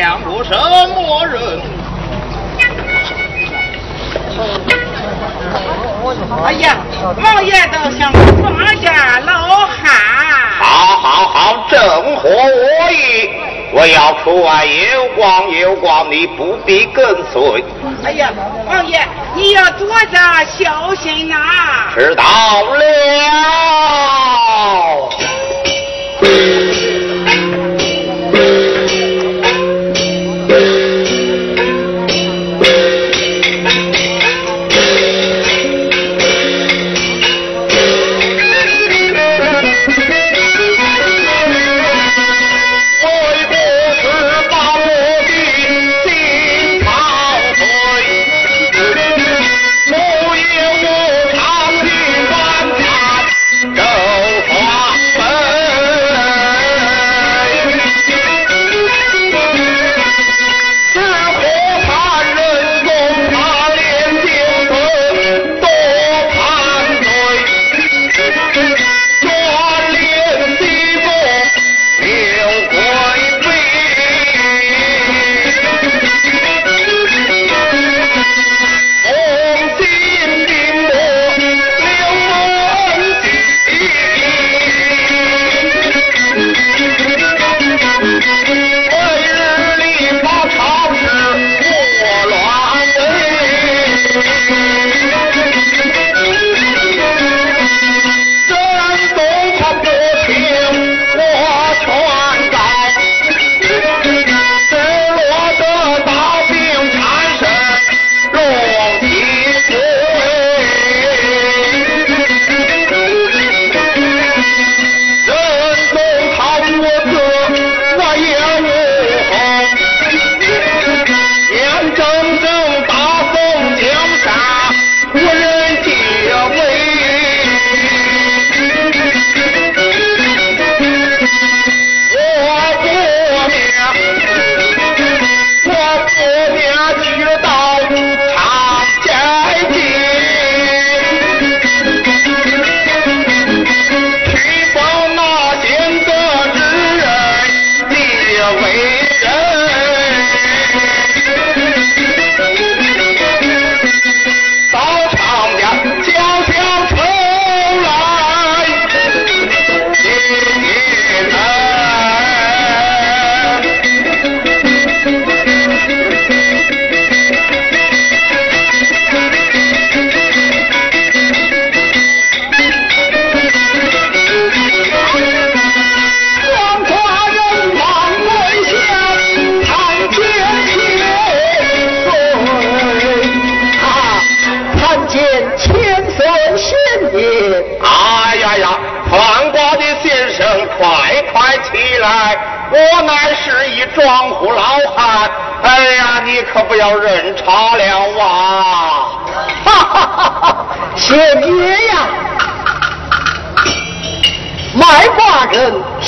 像我什么人？哎呀，王爷都想庄家老汉。好，好，好，正合我意。我要出外游逛游逛，你不必跟随。哎呀，王爷，你要多加小心呐。知道了。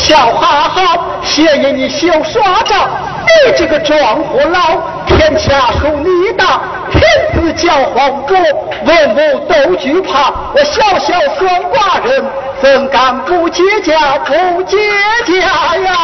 笑哈哈，谢谢你秀耍招，你这个壮火老，天下属你大，天子叫皇主，文武都惧怕，我小小算卦人，怎敢不结家不结家呀？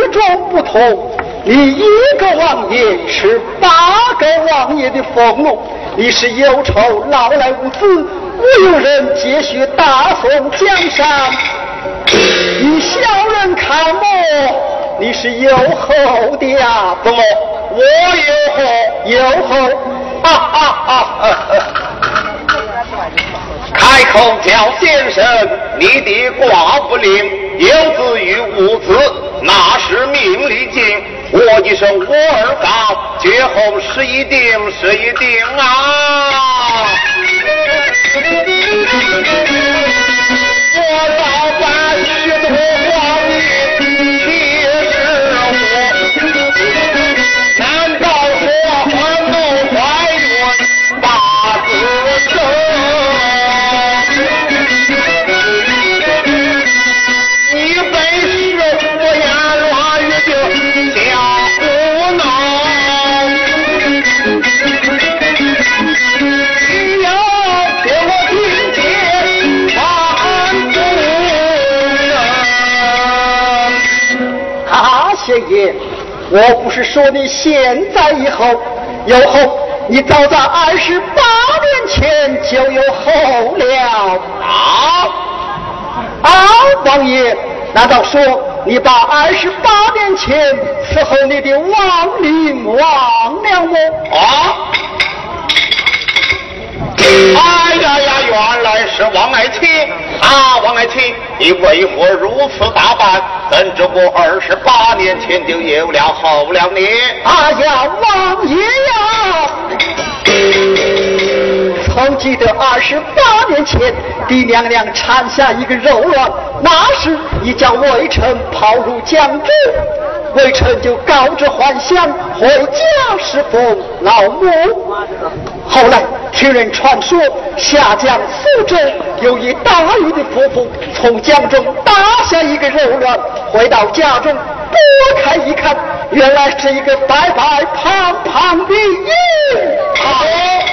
与众不同，你一个王爷是八个王爷的俸禄，你是忧愁老来无子，无有人接续大宋江山。你小人看我，你是有后的呀？怎么我有后？有后。开口叫先生，你的寡不灵，有子与无子，那是命里尽。我一声我儿告，绝后是一定是一定啊！我早把许多爷，我不是说你现在以后有后，你早在二十八年前就有后了。啊！啊，王爷，难道说你把二十八年前伺候你的亡灵忘了吗？啊！哎呀呀，原来是王爱卿啊！王爱卿，你为何如此打扮？怎知我二十八年前就有了后了你？哎呀，王爷呀！曾记得二十八年前，狄娘娘产下一个肉卵，那时已将微臣抛入江中，微臣就告知还乡回家侍奉老母。后来听人传说，下江苏州有一大鱼的夫妇从江中打下一个肉卵，回到家中拨开一看，原来是一个白白胖胖的婴儿。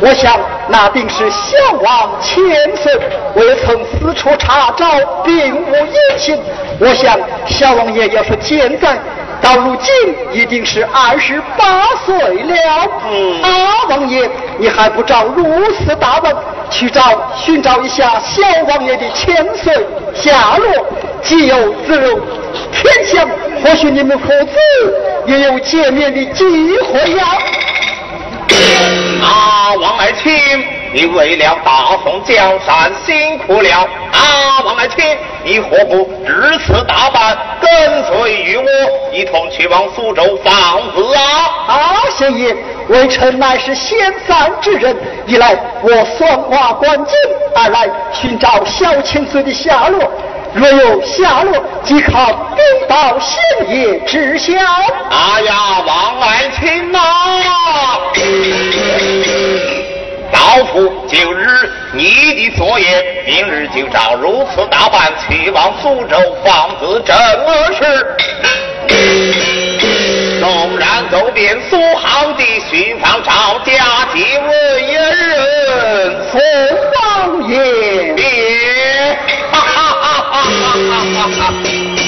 我想那定是小王千岁，未曾四处查找，并无音信。我想小王爷要是健在，到如今一定是二十八岁了。嗯啊，王爷，你还不照如此打扮，去找寻找一下小王爷的千岁下落，既有子荣天相，或许你们父子也有见面的机会呀。啊，王爱卿，你为了大宋江山辛苦了。啊，王爱卿，你何不至此打扮，跟随于我一同去往苏州访子啊？啊，贤爷，微臣乃是仙散之人，一来我算卦观景，二来寻找小千岁的下落。若有下落，即靠禀报贤爷知晓。哎呀，王爱卿呐、老夫今日你的作业，明日就照如此打扮去往苏州访子正是。纵然走遍苏杭的寻访赵家，即为一人。父王爷，别，哈哈哈哈哈哈！你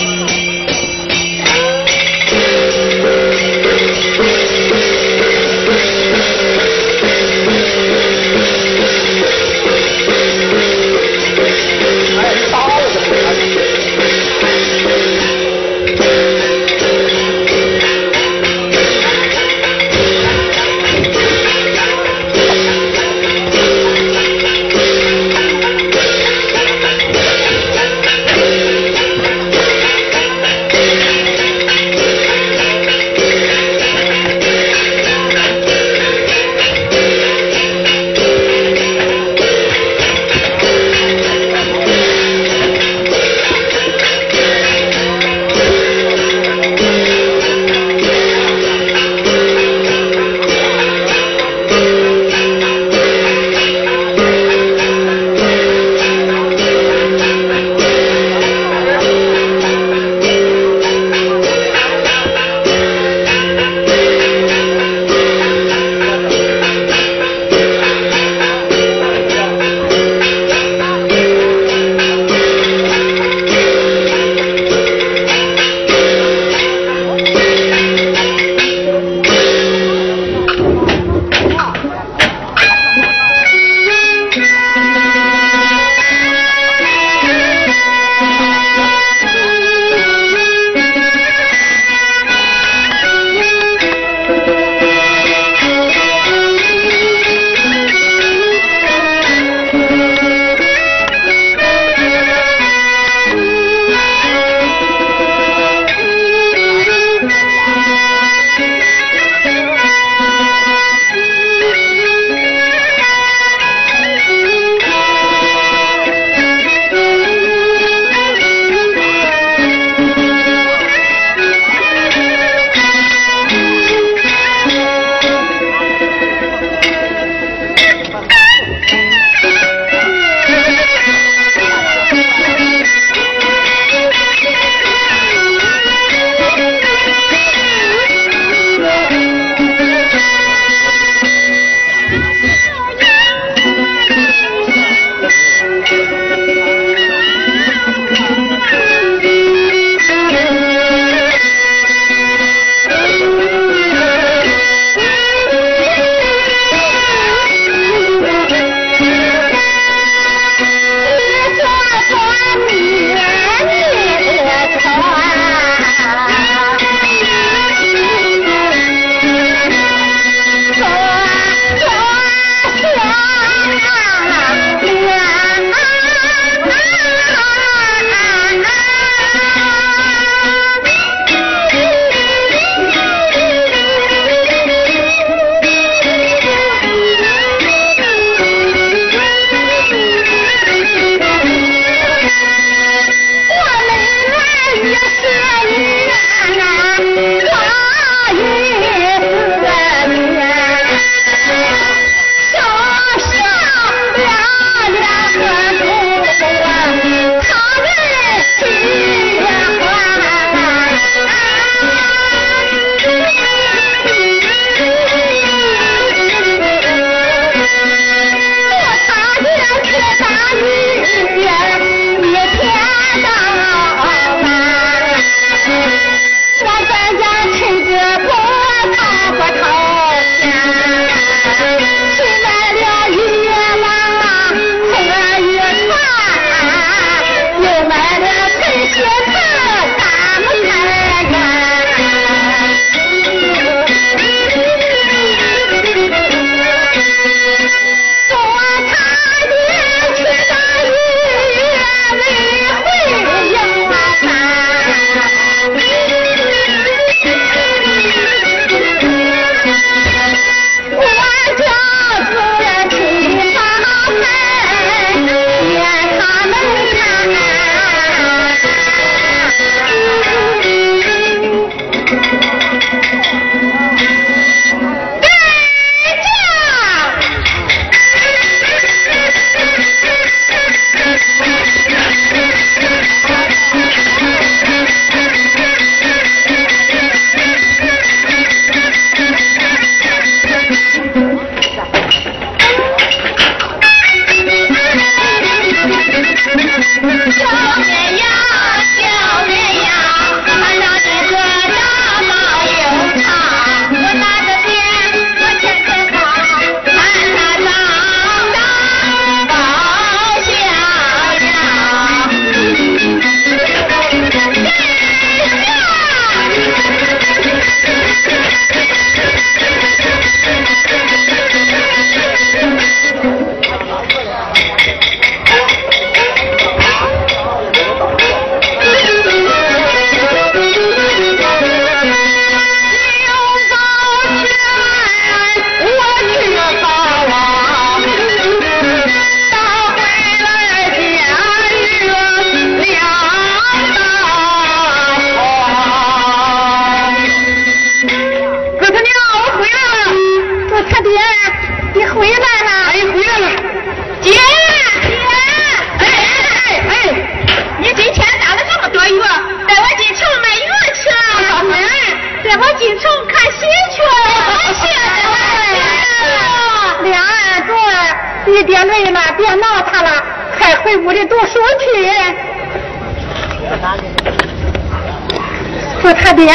他爹，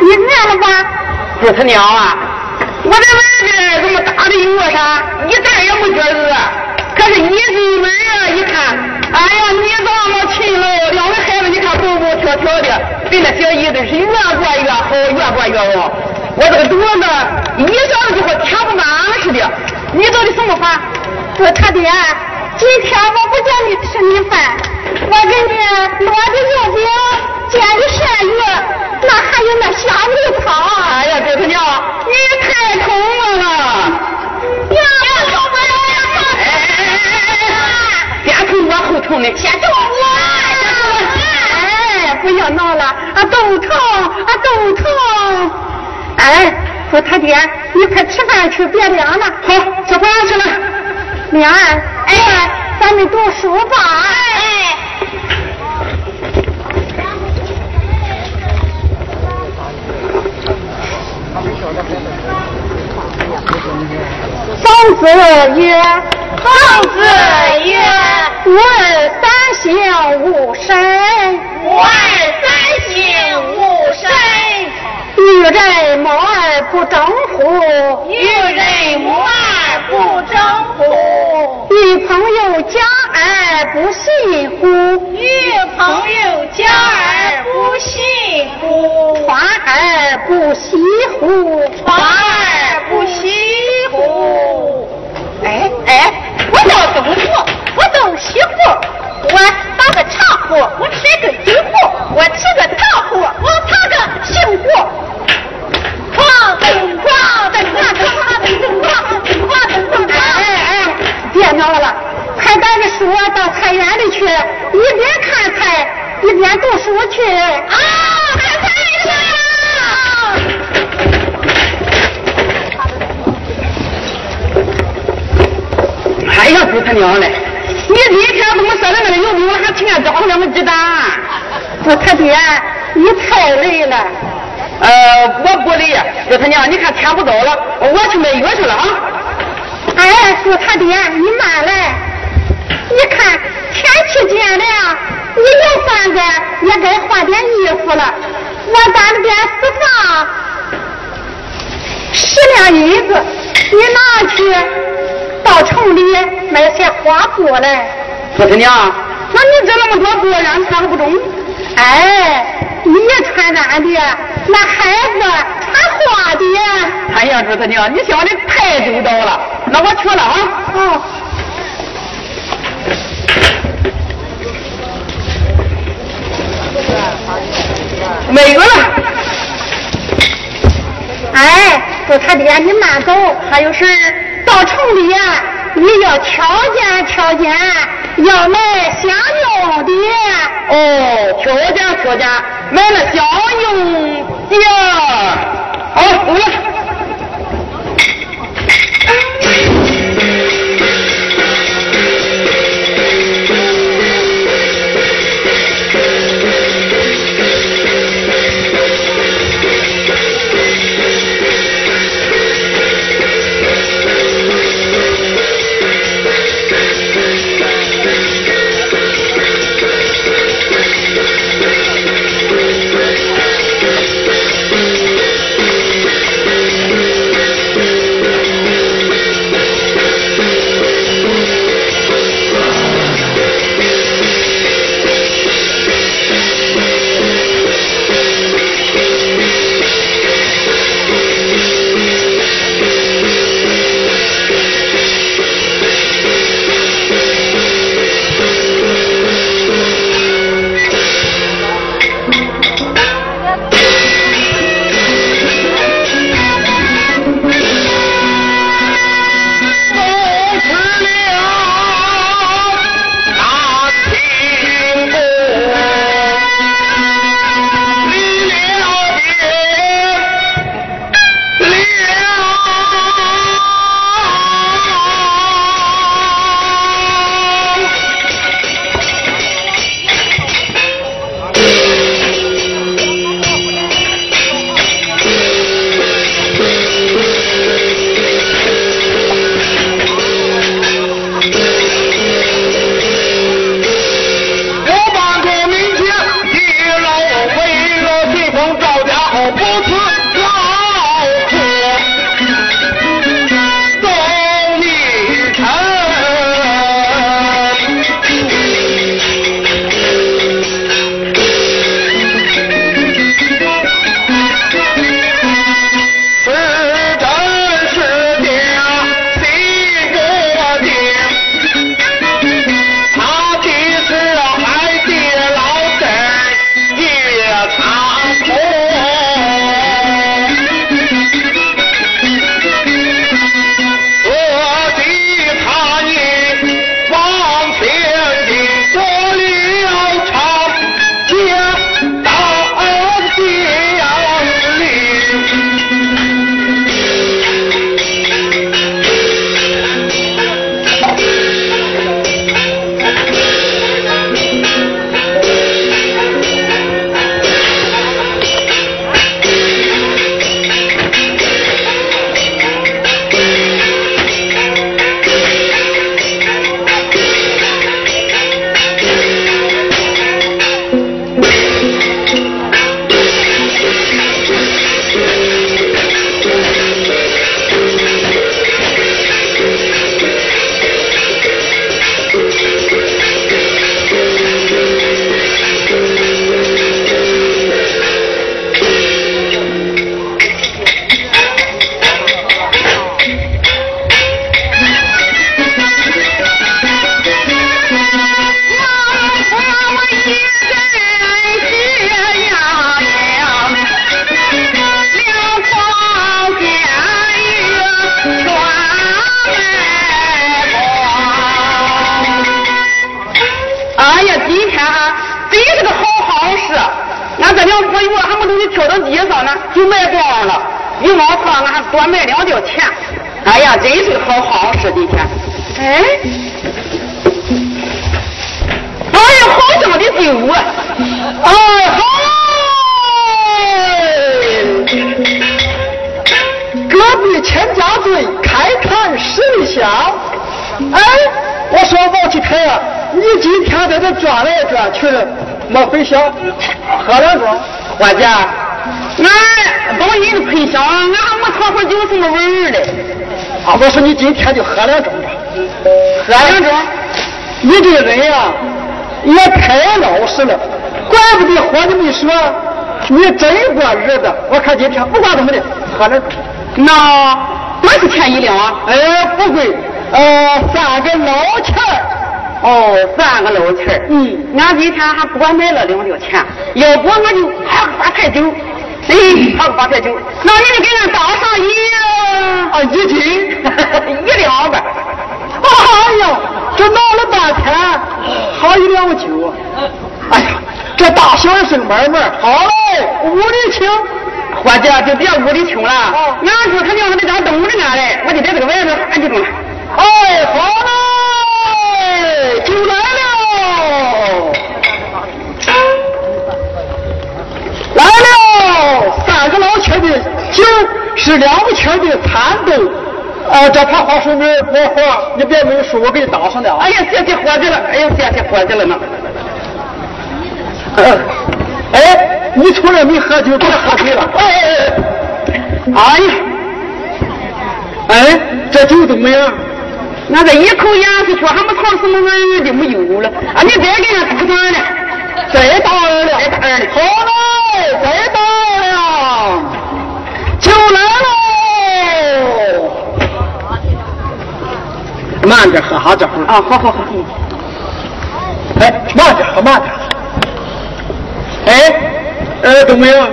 你饿了吧？说他娘啊，我在外边这么大的饿啥？一点也不觉饿。可是你进门啊，一看，哎呀，你这么勤劳，两个孩子你看蹦蹦跳跳的，跟那小姨子是越过越好，越过越旺。我这个肚子一下子就和填不满似的。你到底什么法？说他爹，今天我不叫你吃米饭，我给你烙的肉饼，煎的鳝鱼，那还有那虾米汤。哎呀，这他娘，你也太聪明了！呀，我不哎哎哎哎！先从我后头呢，先从我。哎，不要闹了，啊，都疼，啊，都疼。哎，说他爹，你快吃饭去，别凉了。好，吃饭去了。娘儿，哎，咱们读书吧。哎，孔子曰：“孔子曰：吾儿三省吾身，吾儿三省吾身，与人谋而不争乎？与人谋而不争乎？与朋友交而不信乎？与朋友讲而不信乎？传而不习乎？传而不习乎？哎哎，我到东湖，我到西湖，我打个茶壶，我吃个酒壶，我吃个糖壶，我爬个杏湖。哐噔哐噔哐噔哐噔噔哐噔哐噔噔哐。哎哎，别闹了，快带着书到菜园里去，一边看菜一边读书去。啊，看菜去了。哎呀，猪他娘嘞！你今天怎么说的那个油饼，我还听见找两个鸡蛋？说他爹，你太累了。呃，我不累，说他娘，你看天不早了，我去买药去了啊！哎，说他爹，你慢来。你看天气渐凉，你有饭个也该换点衣服了。我在那边私房十两银子，你拿去到城里买些花布来。说他娘，那你这那么多布，让穿不中？哎，你也穿咱的，那孩子穿花的。哎呀，说他娘，你想的太周到了。那我去了啊！哦。没有了。哎，说他爹，你慢走，还有事儿。到城里呀，你要挑拣挑拣，要买相用的。哦，挑拣挑拣，买了相用的。好，走了。卖光了，一毛钱俺多卖两吊钱。哎呀，真是好好事，今天。哎，哎呀，好香的酒啊！哎好，隔壁钱家嘴开坛十里香。哎，我说王启泰啊，你今天在这转来转去，莫非想喝两盅？伙计，俺帮人家喷香，俺还没尝出酒什么味儿来。啊，我说你今天就喝两盅吧。喝两盅，你这个人呀，也太老实了，怪不得伙计没说，你真过日子。我看今天不管怎么的，喝两盅。那多少钱一两啊？哎，不贵，呃，三个老钱儿。哦，三个老钱儿。嗯，俺今天还多买了两吊钱，要不我就喝个发财酒。哎，喝个发财酒，那你就给俺打上一啊，一斤一两吧。哎呀，这闹了半天，好一两酒。哎呀，这大小声买卖，好嘞，屋里请。伙计，就别屋里请了。俺说他娘在家等着俺嘞，我就在这个外边喊几盅了。哎，好嘞，酒来三个老钱的酒是两个钱的蚕豆。啊，这盘花生米我喝，你别没数，我给你打上了。哎呀，谢谢伙计了，哎呀，谢谢伙计了呢。呃哎，你从来没喝酒，别喝醉了。哎哎哎，哎呀，哎，这酒怎么样？那这一口烟是说，还没尝什么味儿的没有了。啊，你别给俺打上了，再打二了，再打二两。好嘞，慢点喝哈，这会儿。啊，好好好。哎，慢点喝，慢点。哎，呃，怎么样？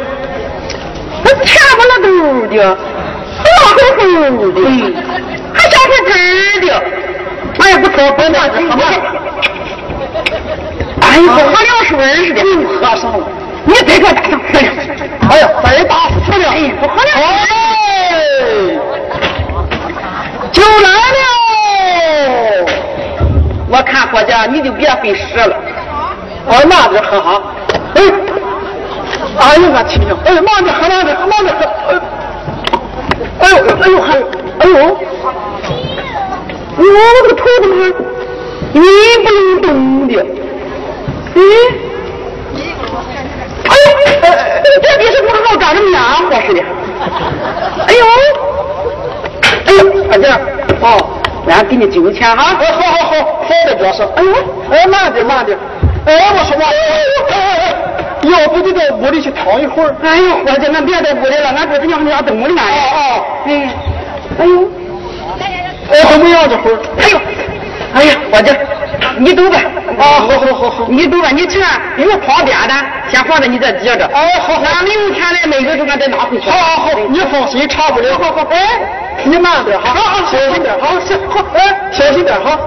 那甜不拉兜的，辣乎乎的，嗯还香喷喷的。哎呀，不错，不错，挺好。哎呀，跟喝凉水似的。又喝上了。你再给我打上。哎呀，再打四两。哎，我喝凉水。哎，酒来了。哦我看伙计，你就别费事了。哎，慢点喝哈。哎，哎呦我亲娘！哎，慢点喝，慢点喝，慢点喝。哎呦，哎呦，还有，哎呦，我这个头怎么一不溜动的？哎，哎呦，这别是不知道长着棉花似的。哎呦，哎呦，伙计，哦，俺给你酒钱哈。哎，好好好，好的脚上。哎呦，哎，慢点，慢点。哎，我说嘛，哎哎哎哎，要不就到屋里去躺一会儿。哎呦，伙计，俺别在屋里了，俺这娘家等着呢。哦哦，哎，哎呦，哎，怎么样这会儿？哎呦，哎呀，伙计，你走吧。啊，好好好好。你走吧，你钱有旁边的，先放在你这接着。哦，好好。俺明天来买个时候，俺再拿回去。好好好，你放心，差不了。好好，哎，你慢点哈。好好，小心点，好，小好，哎，小心点哈。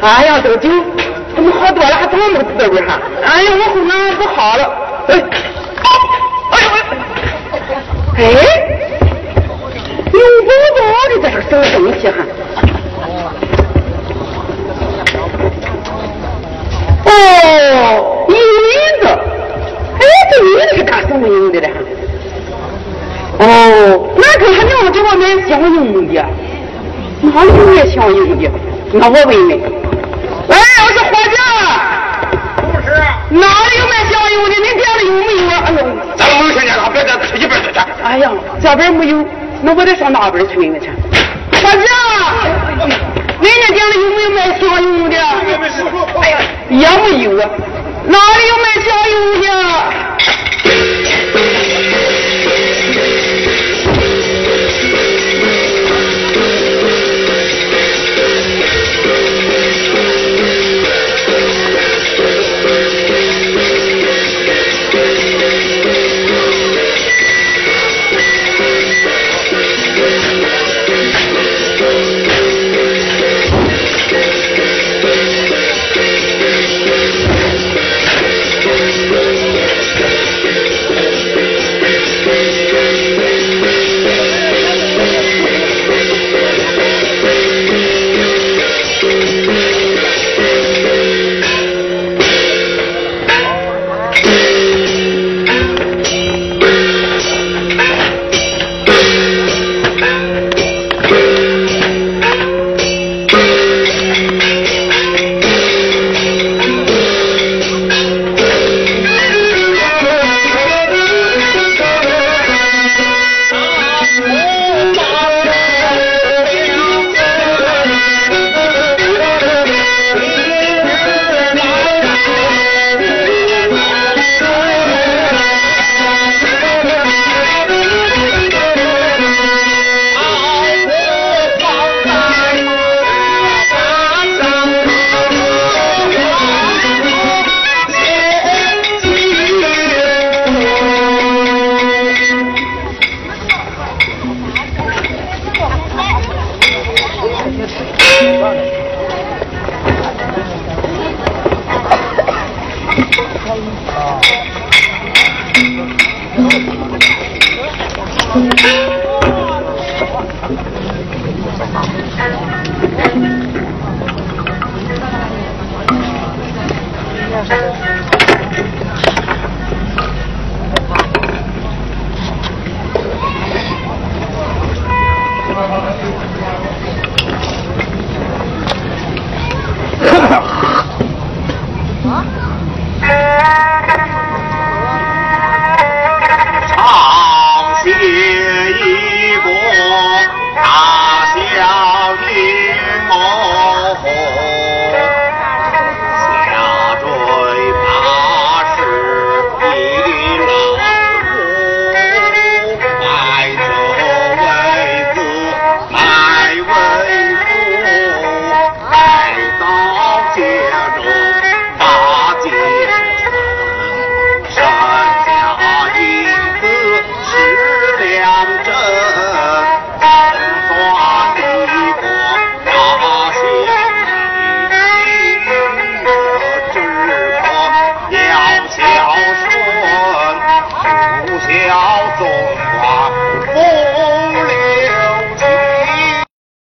哎呀，这个酒怎么喝多了还这么个滋味哈？哎呀，我后娘不好了。哎，哎呦哎，哎，有宝宝的在这什么东西哈？娘这玩意儿相用的，哪里也相应的？那我问问。哎，我说伙计，不是，哪里有卖香油的？你店里有没有啊？哎呦，咱们没看见了，别再一边去去。哎呀，这边没有，那我得上那边去问问去。伙计，人家店里有没有卖香油的？哎呀，也没有啊。哪里有卖香油的？